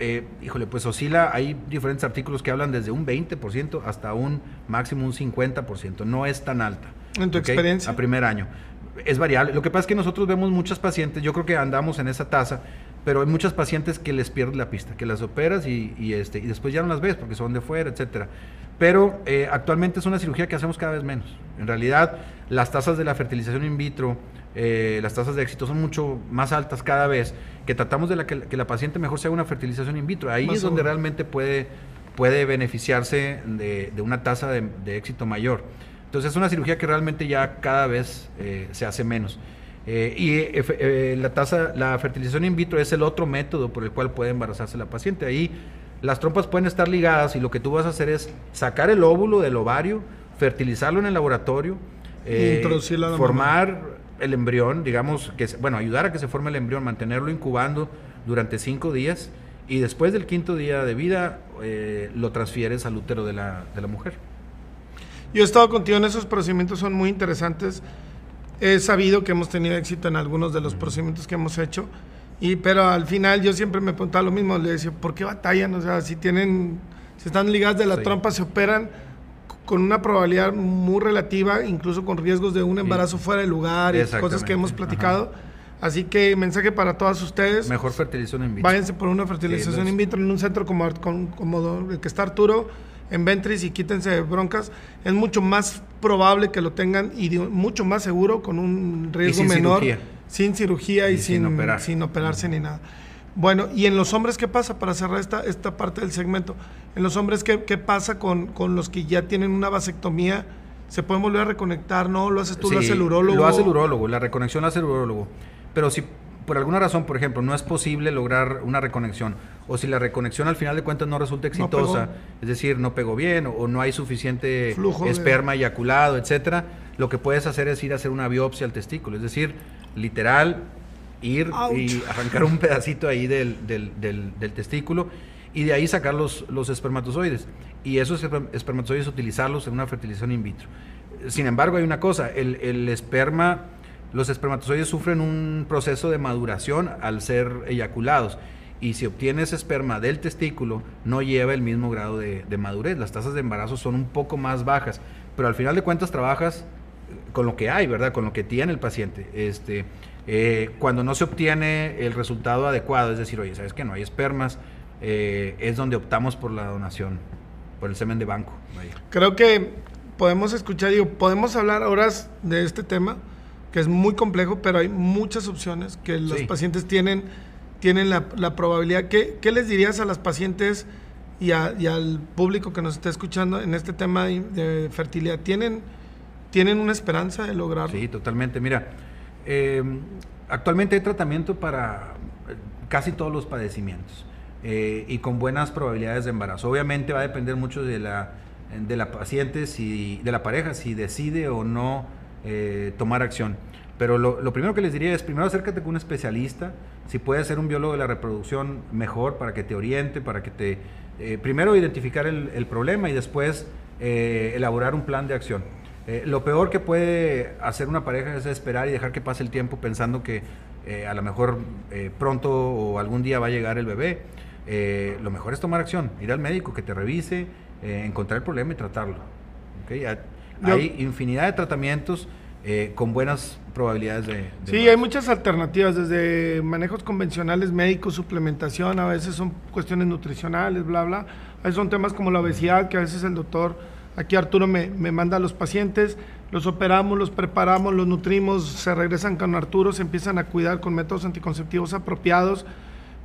eh, híjole, pues oscila, hay diferentes artículos que hablan desde un 20% hasta un máximo un 50%, no es tan alta. ¿En tu experiencia? A primer año. Es variable. Lo que pasa es que nosotros vemos muchas pacientes, yo creo que andamos en esa tasa, pero hay muchas pacientes que les pierdes la pista, que las operas y, este, y después ya no las ves porque son de fuera, etcétera. Pero eh, actualmente es una cirugía que hacemos cada vez menos. En realidad, las tasas de la fertilización in vitro, eh, las tasas de éxito son mucho más altas cada vez, que tratamos de la, que, la paciente mejor se haga una fertilización in vitro. Ahí es donde realmente puede, puede beneficiarse de, una tasa de, éxito mayor. Entonces es una cirugía que realmente ya cada vez eh, se hace menos. Eh, y la tasa, la fertilización in vitro es el otro método por el cual puede embarazarse la paciente. Ahí las trompas pueden estar ligadas y lo que tú vas a hacer es sacar el óvulo del ovario, fertilizarlo en el laboratorio, formar el embrión, digamos, que bueno, ayudar a que se forme el embrión, mantenerlo incubando durante cinco días y después del quinto día de vida eh, lo transfieres al útero de la, de la mujer. Yo he estado contigo en esos procedimientos, son muy interesantes. He sabido que hemos tenido éxito en algunos de los procedimientos que hemos hecho, y, pero al final yo siempre me preguntaba lo mismo, le decía, ¿por qué batallan? O sea, si tienen, si están ligadas de la trompa, se operan con una probabilidad muy relativa, incluso con riesgos de un embarazo fuera de lugar y cosas que hemos platicado. Así que mensaje para todas ustedes. Mejor fertilización in vitro. Váyanse por una fertilización in vitro en un centro como, como el que está Arturo, en Ventris y quítense broncas. Es mucho más probable que lo tengan y mucho más seguro con un riesgo menor. Sin cirugía y, sin, sin operarse ni nada. Bueno, y en los hombres, ¿qué pasa? Para cerrar esta, esta parte del segmento, en los hombres, ¿qué, qué pasa con, con, los que ya tienen una vasectomía? ¿Se pueden volver a reconectar? ¿No? ¿Lo haces tú? ¿Lo hace el urólogo? Lo hace el urólogo, la reconexión la hace el urólogo. Pero si por alguna razón, por ejemplo, no es posible lograr una reconexión, o si la reconexión al final de cuentas no resulta exitosa, es decir, no pegó bien, o, no hay suficiente esperma eyaculado, etcétera, lo que puedes hacer es ir a hacer una biopsia al testículo, es decir, literal, ir y arrancar un pedacito ahí del, testículo y de ahí sacar los, los espermatozoides. Y esos espermatozoides utilizarlos en una fertilización in vitro. Sin embargo, hay una cosa, el, esperma, los espermatozoides sufren un proceso de maduración al ser eyaculados. Y si obtienes esperma del testículo, no lleva el mismo grado de, madurez. Las tasas de embarazo son un poco más bajas. Pero al final de cuentas trabajas con lo que hay, ¿verdad? Con lo que tiene el paciente. Este, eh, cuando no se obtiene el resultado adecuado, es decir, oye, ¿sabes que no hay espermas? Eh, es donde optamos por la donación, por el semen de banco. Creo que podemos escuchar, digo, podemos hablar horas de este tema, que es muy complejo, pero hay muchas opciones que los pacientes tienen, tienen la, probabilidad. ¿Qué, ¿Qué, les dirías a las pacientes y, al público que nos está escuchando en este tema de, fertilidad? ¿Tienen, ¿Tienen una esperanza de lograrlo? Sí, totalmente. Mira, eh, actualmente hay tratamiento para eh, casi todos los padecimientos eh, y con buenas probabilidades de embarazo. Obviamente va a depender mucho de la, de la paciente, si, de la pareja, si decide o no eh, tomar acción. Pero lo, primero que les diría es, primero acércate con un especialista, si puede ser un biólogo de la reproducción, mejor, para que te oriente, para que te... primero identificar el, el, problema y después elaborar un plan de acción. Eh, lo peor que puede hacer una pareja es esperar y dejar que pase el tiempo pensando que eh, a lo mejor eh, pronto o algún día va a llegar el bebé. lo mejor es tomar acción, ir al médico que te revise, encontrar el problema y tratarlo. Hay infinidad de tratamientos con buenas probabilidades de... sí, hay muchas alternativas, desde manejos convencionales médicos, suplementación, a veces son cuestiones nutricionales, bla, bla. A veces son temas como la obesidad, que a veces el doctor Aquí Arturo me, manda a los pacientes, los operamos, los preparamos, los nutrimos, se regresan con Arturo, se empiezan a cuidar con métodos anticonceptivos apropiados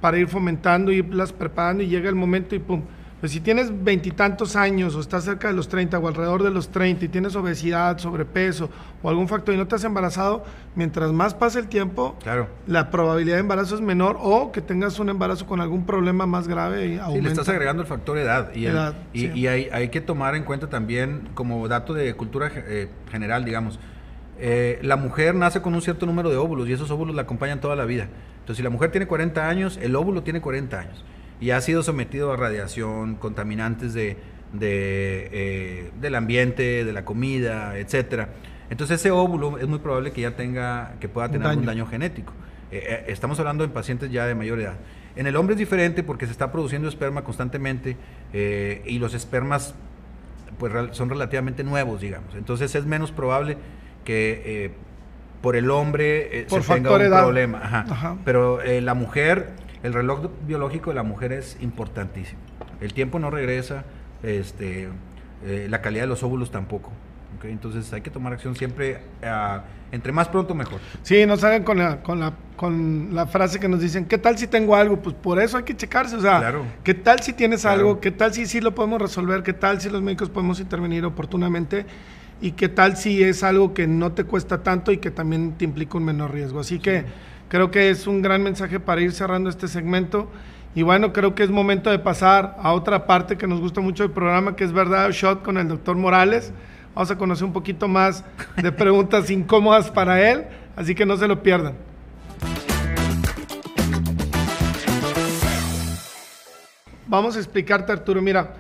para ir fomentando, irlas preparando y llega el momento y pum, pues si tienes veintitantos años o estás cerca de los 30 o alrededor de los 30 y tienes obesidad, sobrepeso o algún factor y no te has embarazado, mientras más pase el tiempo, claro. la probabilidad de embarazo es menor o que tengas un embarazo con algún problema más grave. Y aumenta. Sí, le estás agregando el factor edad. Y, y, hay, que tomar en cuenta también, como dato de cultura eh, general, digamos, eh, la mujer nace con un cierto número de óvulos y esos óvulos la acompañan toda la vida. Entonces, si la mujer tiene 40 años, el óvulo tiene 40 años y ha sido sometido a radiación, contaminantes de, eh, del ambiente, de la comida, etcétera. Entonces ese óvulo es muy probable que ya tenga, que pueda tener algún daño genético. Eh, eh, estamos hablando en pacientes ya de mayor edad. En el hombre es diferente porque se está produciendo esperma constantemente y los espermas pues son relativamente nuevos, digamos. Entonces es menos probable que por el hombre se tenga un problema. Pero la mujer el reloj biológico de la mujer es importantísimo. El tiempo no regresa, este, eh, la calidad de los óvulos tampoco. Entonces hay que tomar acción siempre, ah, entre más pronto mejor. Sí, no salgan con la, con, la, con la frase que nos dicen, ¿qué tal si tengo algo? Pues por eso hay que checarse, o sea, ¿qué tal si tienes algo? ¿Qué tal si sí lo podemos resolver? ¿Qué tal si los médicos podemos intervenir oportunamente? ¿Y qué tal si es algo que no te cuesta tanto y que también te implica un menor riesgo? Así que Creo que es un gran mensaje para ir cerrando este segmento. Y bueno, creo que es momento de pasar a otra parte que nos gusta mucho del programa, que es verdad shot con el doctor Morales. Vamos a conocer un poquito más de preguntas incómodas para él, así que no se lo pierdan. Vamos a explicarte, Arturo. Mira,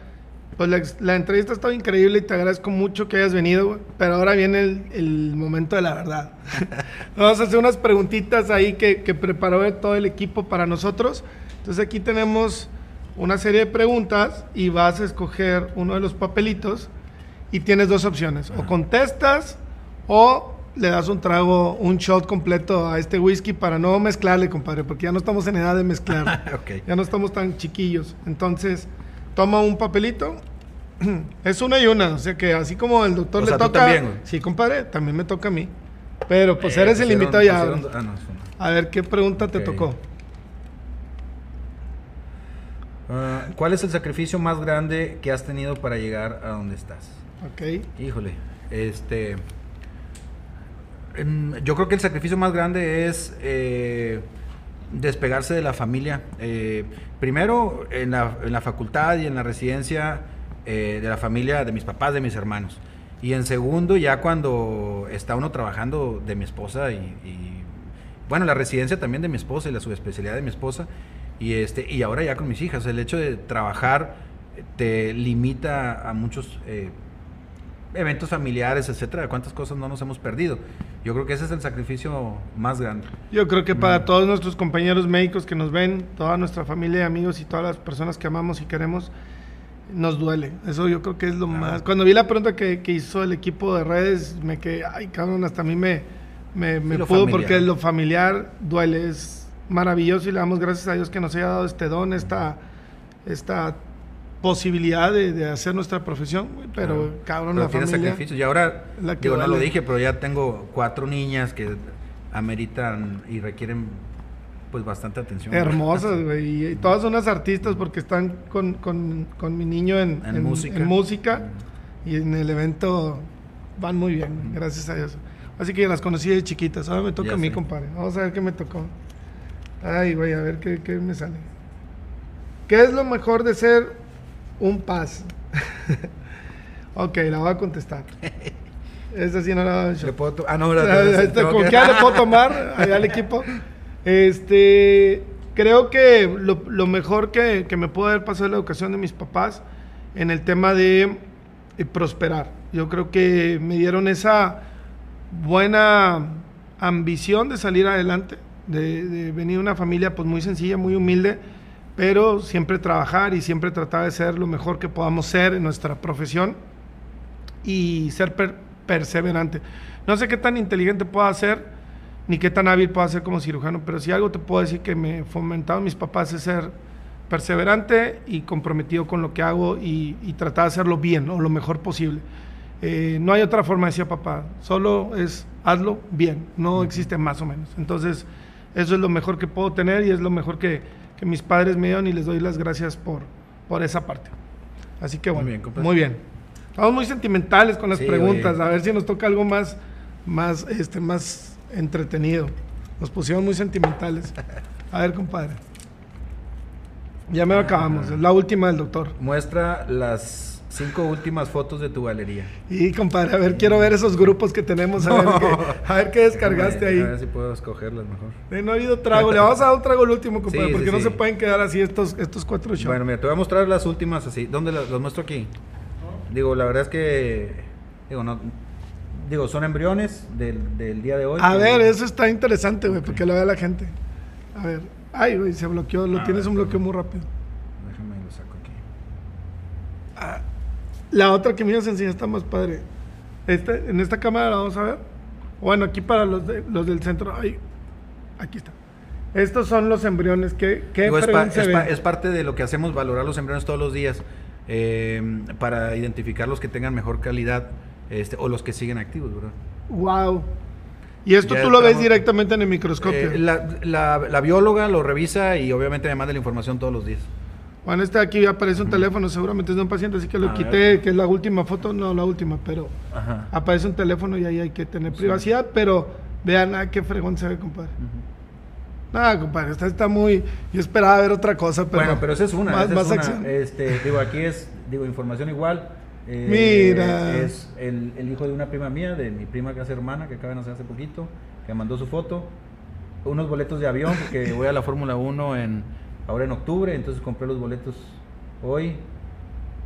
pues la, entrevista ha estado increíble y te agradezco mucho que hayas venido, pero ahora viene el, momento de la verdad. Vamos a hacer unas preguntitas ahí que, preparó todo el equipo para nosotros. Entonces aquí tenemos una serie de preguntas y vas a escoger uno de los papelitos y tienes dos opciones. O contestas o le das un trago, un shot completo a este whisky para no mezclarle, compadre, porque ya no estamos en edad de mezclar. Ya no estamos tan chiquillos. Entonces toma un papelito. Es una y una, o sea que así como el doctor le toca. también, Sí, compadre, también me toca a mí. Pero pues eres el invitado ya. Ah, a ver, ¿qué pregunta te tocó? Ah, ¿Cuál es el sacrificio más grande que has tenido para llegar a donde estás? Ok. Híjole, este. Yo creo que el sacrificio más grande es eh, despegarse de la familia. Eh, primero, en la, en la, facultad y en la residencia eh, de la familia de mis papás, de mis hermanos. Y en segundo, ya cuando está uno trabajando de mi esposa y, bueno, la residencia también de mi esposa y la subespecialidad de mi esposa. Y, este, y ahora ya con mis hijas. El hecho de trabajar te limita a muchos eh, eventos familiares, etcétera, cuántas cosas no nos hemos perdido. Yo creo que ese es el sacrificio más grande. Yo creo que para mm. todos nuestros compañeros médicos que nos ven, toda nuestra familia, amigos y todas las personas que amamos y queremos, nos duele. Eso yo creo que es lo más. Cuando vi la pregunta que, hizo el equipo de redes, me quedé, ay cabrón, hasta a mí me, me, pudo porque lo familiar duele. Es maravilloso y le damos gracias a Dios que nos haya dado este don, esta, esta posibilidad de, hacer nuestra profesión, pero cabrón, la tiene familia, sacrificios. Y ahora, digo, no lo dije, pero ya tengo cuatro niñas que ameritan y requieren pues bastante atención. Hermosas, güey. Y todas son unas artistas porque están con, con, con mi niño en, en, música. y en el evento van muy bien, gracias a Dios. Así que las conocí de chiquitas. Ahora me toca Ya a mí, sé. compadre. Vamos a ver qué me tocó. Ay, güey, a ver qué, qué me sale. ¿Qué es lo mejor de ser un paz? ok, la voy a contestar. Esa sí no la voy a Le puedo ah, no, tengo ¿Con que- qué le puedo tomar allá al equipo? Este, creo que lo, lo mejor que, que me pudo haber pasado es la educación de mis papás en el tema de eh, prosperar. Yo creo que me dieron esa buena ambición de salir adelante, de, de venir de una familia pues muy sencilla, muy humilde, pero siempre trabajar y siempre tratar de ser lo mejor que podamos ser en nuestra profesión y ser per- perseverante. No sé qué tan inteligente pueda ser, ni qué tan hábil pueda ser como cirujano, pero si algo te puedo decir que me fomentaron mis papás es ser perseverante y comprometido con lo que hago y, y tratar de hacerlo bien o lo mejor posible. Eh, no hay otra forma, decía papá, solo es hazlo bien, no existe más o menos. Entonces, eso es lo mejor que puedo tener y es lo mejor que, que mis padres me dieron y les doy las gracias por, por esa parte. Así que Muy bueno, bien, compadre. muy bien. Estamos muy sentimentales con las Sí, preguntas, oye. a ver si nos toca algo más, más, este, más entretenido. Nos pusieron muy sentimentales. A ver, compadre. Ya me lo acabamos, es la última del doctor. Muestra las cinco últimas fotos de tu galería. Y compadre, a ver, quiero ver esos grupos que tenemos, a ver, qué, a ver qué descargaste A ahí. ver si puedo escogerlas mejor. Eh, No ha habido trago, le vamos a dar un trago el último, compadre, Sí, sí, porque no sí. se pueden quedar así estos, estos cuatro shots. Bueno, mira, te voy a mostrar las últimas así. ¿Dónde las, las muestro aquí? Digo, la verdad es que. Digo, no. Digo, son embriones del, del día de hoy. a ver, eso está interesante, güey, porque lo vea la gente. A ver, ay, güey, se bloqueó, lo A tienes ver, un bloqueo muy rápido. Déjame lo saco aquí. La otra que me ibas a enseñar está más padre. Este, en esta cámara la vamos a ver. Bueno, aquí para los, de- los del centro. Ay, aquí está. Estos son los embriones. ¿Qué, qué Digo, es, pa- es pa- es parte de lo que hacemos, valorar los embriones todos los días eh, para identificar los que tengan mejor calidad este, o los que siguen activos, ¿verdad? Wow. Y esto Ya tú lo ves estamos- directamente en el microscopio. Eh, la, la- la bióloga lo revisa y obviamente me manda la información todos los días. Bueno, este aquí aparece un teléfono, seguramente es de un paciente, así que lo A quité, ver. que es la última foto, no la última, pero Ajá. aparece un teléfono y ahí hay que tener privacidad, pero vean, ah, qué fregón se ve, compadre. Nada, compadre, esta está muy... Yo esperaba ver otra cosa, pero... bueno, pero esa es una. Más, esa es más una. acción. Este, digo, aquí es, digo, información igual. Eh, Mira. Es el, el hijo de una prima mía, de mi prima que hace hermana, que acaba de nacer hace poquito, que mandó su foto. Unos boletos de avión, porque voy a la Fórmula 1 en, ahora en octubre, entonces compré los boletos hoy.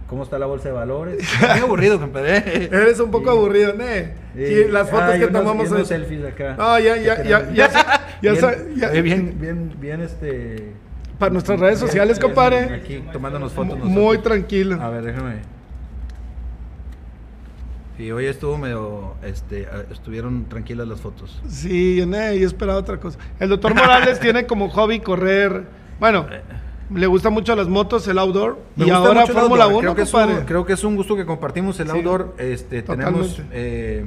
¿Cómo está la bolsa de valores? Muy aburrido, compadre. Eres un poco Sí. aburrido, ¿eh? Sí. Y las fotos que unos- tomamos y unos selfies acá. No, ya, ya, ya, ya, ya, bien, ya- oye, bien, bien, bien, este. Para nuestras redes sociales, compadre. Aquí tomándonos fotos. Muy nosotros. tranquilo. A ver, déjame. Y hoy estuvo medio, este, estuvieron tranquilas las fotos. Sí, yo, eh, yo esperaba otra cosa. El doctor Morales tiene como hobby correr. Bueno, le gusta mucho las motos, el outdoor. Me y ahora Fórmula outdoor. 1, creo que, es un, creo que es un gusto que compartimos el Sí, outdoor. Este, tenemos eh,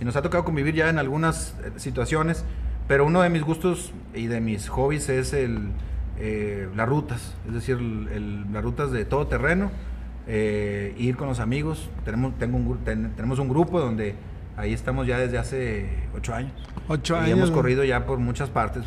y nos ha tocado convivir ya en algunas eh, situaciones, pero uno de mis gustos y de mis hobbies es el eh, las rutas, es decir, el- el- las rutas de todo terreno, eh, ir con los amigos. Tenemos tengo un, ten- tenemos un grupo donde ahí estamos ya desde hace ocho años. Ocho y años. hemos corrido ya por muchas partes.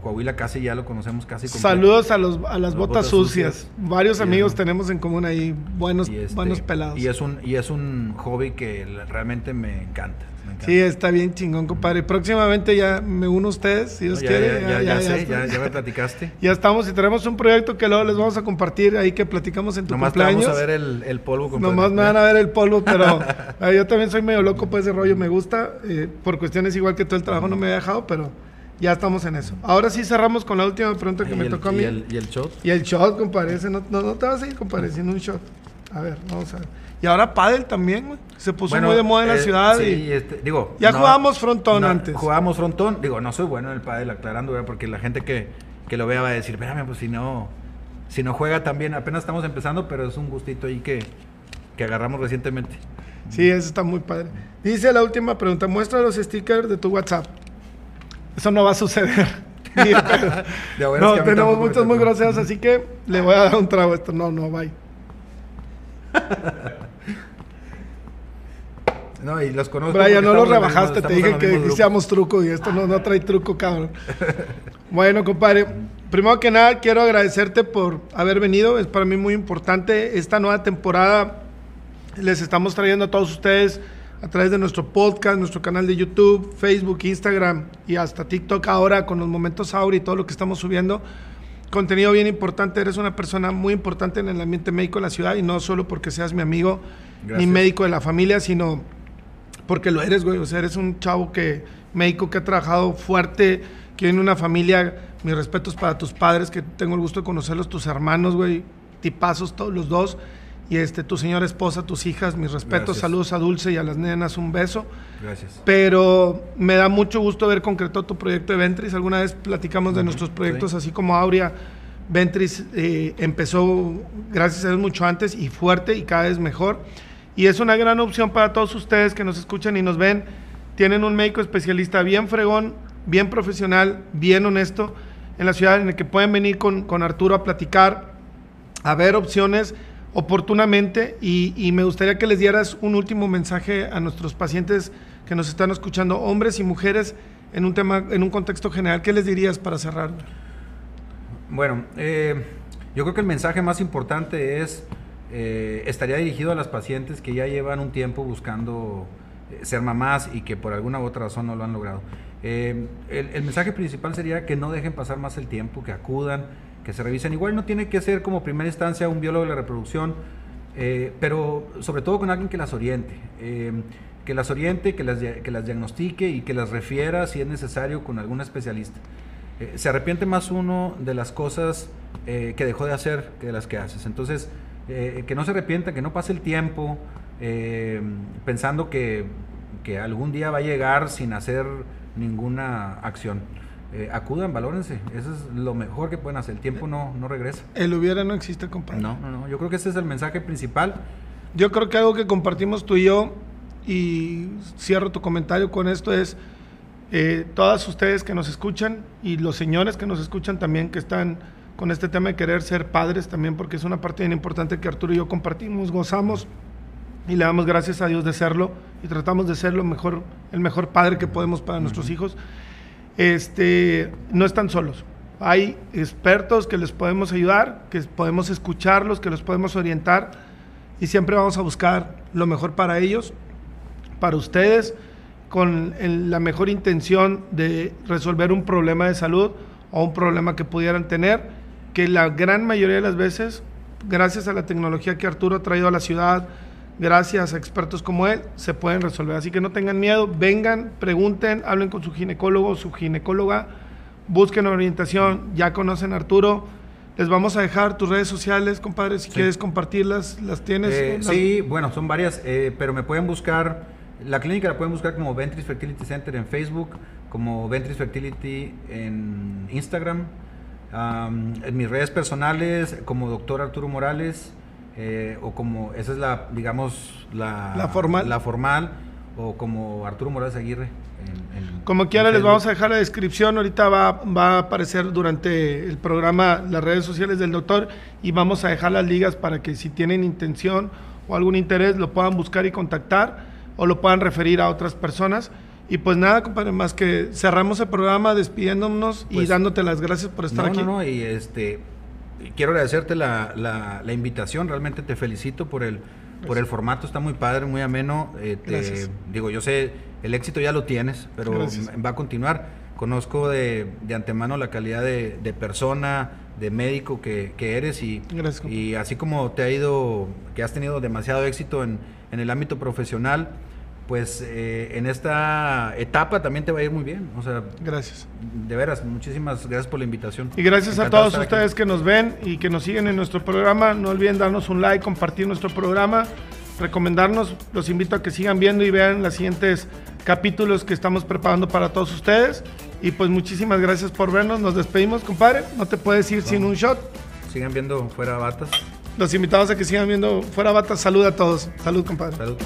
Coahuila casi ya lo conocemos casi completo. Saludos a, los, a las Las botas, botas sucias. sucias. Varios Y amigos eso. tenemos en común ahí. Buenos, este, buenos pelados. Y es un, y es un hobby que realmente me encanta. me encanta. Sí, está bien chingón, compadre. Próximamente ya me uno a ustedes, si No, Dios ya, quiere. ya, ya, ya sé, ya, ya me platicaste. Ya estamos y tenemos un proyecto que luego les vamos a compartir ahí que platicamos en tu Nomás cumpleaños. vamos a ver el, el polvo. compadre. Nomás me van a ver el polvo, pero eh, yo también soy medio loco por ese rollo, me gusta. eh, por cuestiones igual que todo el trabajo no me ha dejado, pero ya estamos en eso. Ahora sí cerramos con la última pregunta que me el- tocó a y mí. el, y el shot. Y el shot, compadre, no, no, no te vas a ir, compadre, sin un shot. A ver, vamos a ver. Y ahora pádel también, güey. Se puso Bueno, muy de moda en la eh, ciudad. sí, y este, digo, Ya jugábamos frontón no, antes. Jugábamos frontón. Digo, no soy bueno en el pádel, aclarando, ¿verdad? porque la gente que, que lo vea va a decir, espérame, pues si no, si no juega también, apenas estamos empezando, pero es un gustito ahí que, que agarramos recientemente. Sí, eso está muy padre. Dice la última pregunta, muestra los stickers de tu WhatsApp. Eso no va a suceder. No, que tenemos muchos muy groseros, así que le voy a dar un trago a esto. No, no, bye. No, y los conozco. Brian, no lo estamos en el mismo- rebajaste, te dije que hiciéramos truco y esto no, no trae truco, cabrón. bueno, compadre, primero que nada quiero agradecerte por haber venido, es para mí muy importante. Esta nueva temporada les estamos trayendo a todos ustedes a través de nuestro podcast, nuestro canal de YouTube, Facebook, Instagram y hasta TikTok ahora con los momentos Auri y todo lo que estamos subiendo. Contenido bien importante, eres una persona muy importante en el ambiente médico de la ciudad y no solo porque seas mi amigo ni médico de la familia, sino porque lo eres, güey. O sea, eres un chavo que, médico que ha trabajado fuerte, que viene una familia. Mis respetos para tus padres, que tengo el gusto de conocerlos, tus hermanos, güey. Tipazos todos los dos. Y este, tu señora esposa, tus hijas, mis respetos. Gracias. Saludos a Dulce y a las nenas, un beso. Gracias. Pero me da mucho gusto ver concretado tu proyecto de Ventris. Alguna vez platicamos de nuestros proyectos, sí. así como Aurea. Ventris eh, empezó, gracias a Dios, mucho antes y fuerte y cada vez mejor. Y es una gran opción para todos ustedes que nos escuchan y nos ven. Tienen un médico especialista bien fregón, bien profesional, bien honesto en la ciudad en el que pueden venir con, con Arturo a platicar, a ver opciones oportunamente y, me gustaría que les dieras un último mensaje a nuestros pacientes que nos están escuchando, hombres y mujeres, en un tema, en un contexto general. ¿Qué les dirías para cerrar? Bueno, eh, yo creo que el mensaje más importante es, eh, estaría dirigido a las pacientes que ya llevan un tiempo buscando eh, ser mamás y que por alguna u otra razón no lo han logrado. El mensaje principal sería que no dejen pasar más el tiempo, que acudan, que se revisen. Igual no tiene que ser como primera instancia un biólogo de la reproducción, eh, pero sobre todo con alguien que las oriente. eh, que las oriente, que las, que las diagnostique y que las refiera si es necesario con algún especialista. Eh, se arrepiente más uno de las cosas eh, que dejó de hacer que de las que haces. Entonces, eh, que no se arrepienta, que no pase el tiempo eh, pensando que, que algún día va a llegar sin hacer ninguna acción. Eh, acudan, valórense. Eso es lo mejor que pueden hacer. El tiempo no, no regresa. El hubiera no existe, compadre. No, no, no. Yo creo que ese es el mensaje principal. Yo creo que algo que compartimos tú y yo, y cierro tu comentario con esto, es eh, todas ustedes que nos escuchan y los señores que nos escuchan también, que están con este tema de querer ser padres también, porque es una parte bien importante que Arturo y yo compartimos, gozamos y le damos gracias a Dios de serlo y tratamos de ser lo mejor, el mejor padre que podemos para nuestros hijos. Este, no están solos. Hay expertos que les podemos ayudar, que podemos escucharlos, que los podemos orientar y siempre vamos a buscar lo mejor para ellos, para ustedes, con la mejor intención de resolver un problema de salud o un problema que pudieran tener, que la gran mayoría de las veces, gracias a la tecnología que Arturo ha traído a la ciudad, gracias a expertos como él, se pueden resolver. Así que no tengan miedo, vengan, pregunten, hablen con su ginecólogo su ginecóloga, busquen orientación, ya conocen a Arturo. Les vamos a dejar tus redes sociales, compadre, si Sí. quieres compartirlas, las tienes. Eh, Las- sí, bueno, son varias, eh, pero me pueden buscar, la clínica la pueden buscar como Ventris Fertility Center en Facebook, como Ventris Fertility en Instagram, am, en mis redes personales como doctor Arturo Morales, eh, o como, esa es la, digamos, la, La formal. la formal, o como Arturo Morales Aguirre. en- en- Como quiera, les vamos a dejar la descripción. Ahorita va, va a aparecer durante el programa las redes sociales del doctor y vamos a dejar las ligas para que si tienen intención o algún interés lo puedan buscar y contactar o lo puedan referir a otras personas. Y pues nada, compadre, más que cerramos el programa despidiéndonos y Pues- dándote las gracias por estar no, aquí. No, no, y este y quiero agradecerte la, la- la invitación, realmente te felicito por el por el formato, está muy padre, muy ameno. eh, te- digo, yo sé, el éxito ya lo tienes, pero Gracias. va a continuar. Conozco de, de antemano la calidad de, de persona, de médico que, que eres y, Gracias, y así como te ha ido, que has tenido demasiado éxito en, en el ámbito profesional, pues eh, en esta etapa también te va a ir muy bien. O sea, Gracias. de veras, muchísimas gracias por la invitación. Y gracias a Encantado todos ustedes aquí. que nos ven y que nos siguen en nuestro programa. No olviden darnos un like, compartir nuestro programa, recomendarnos. Los invito a que sigan viendo y vean los siguientes capítulos que estamos preparando para todos ustedes. Y pues muchísimas gracias por vernos. Nos despedimos, compadre. No te puedes ir sin un shot. Sigan viendo fuera batas. Los invitamos a que sigan viendo Fuera Batas. Salud a todos. Salud, compadre. Salud.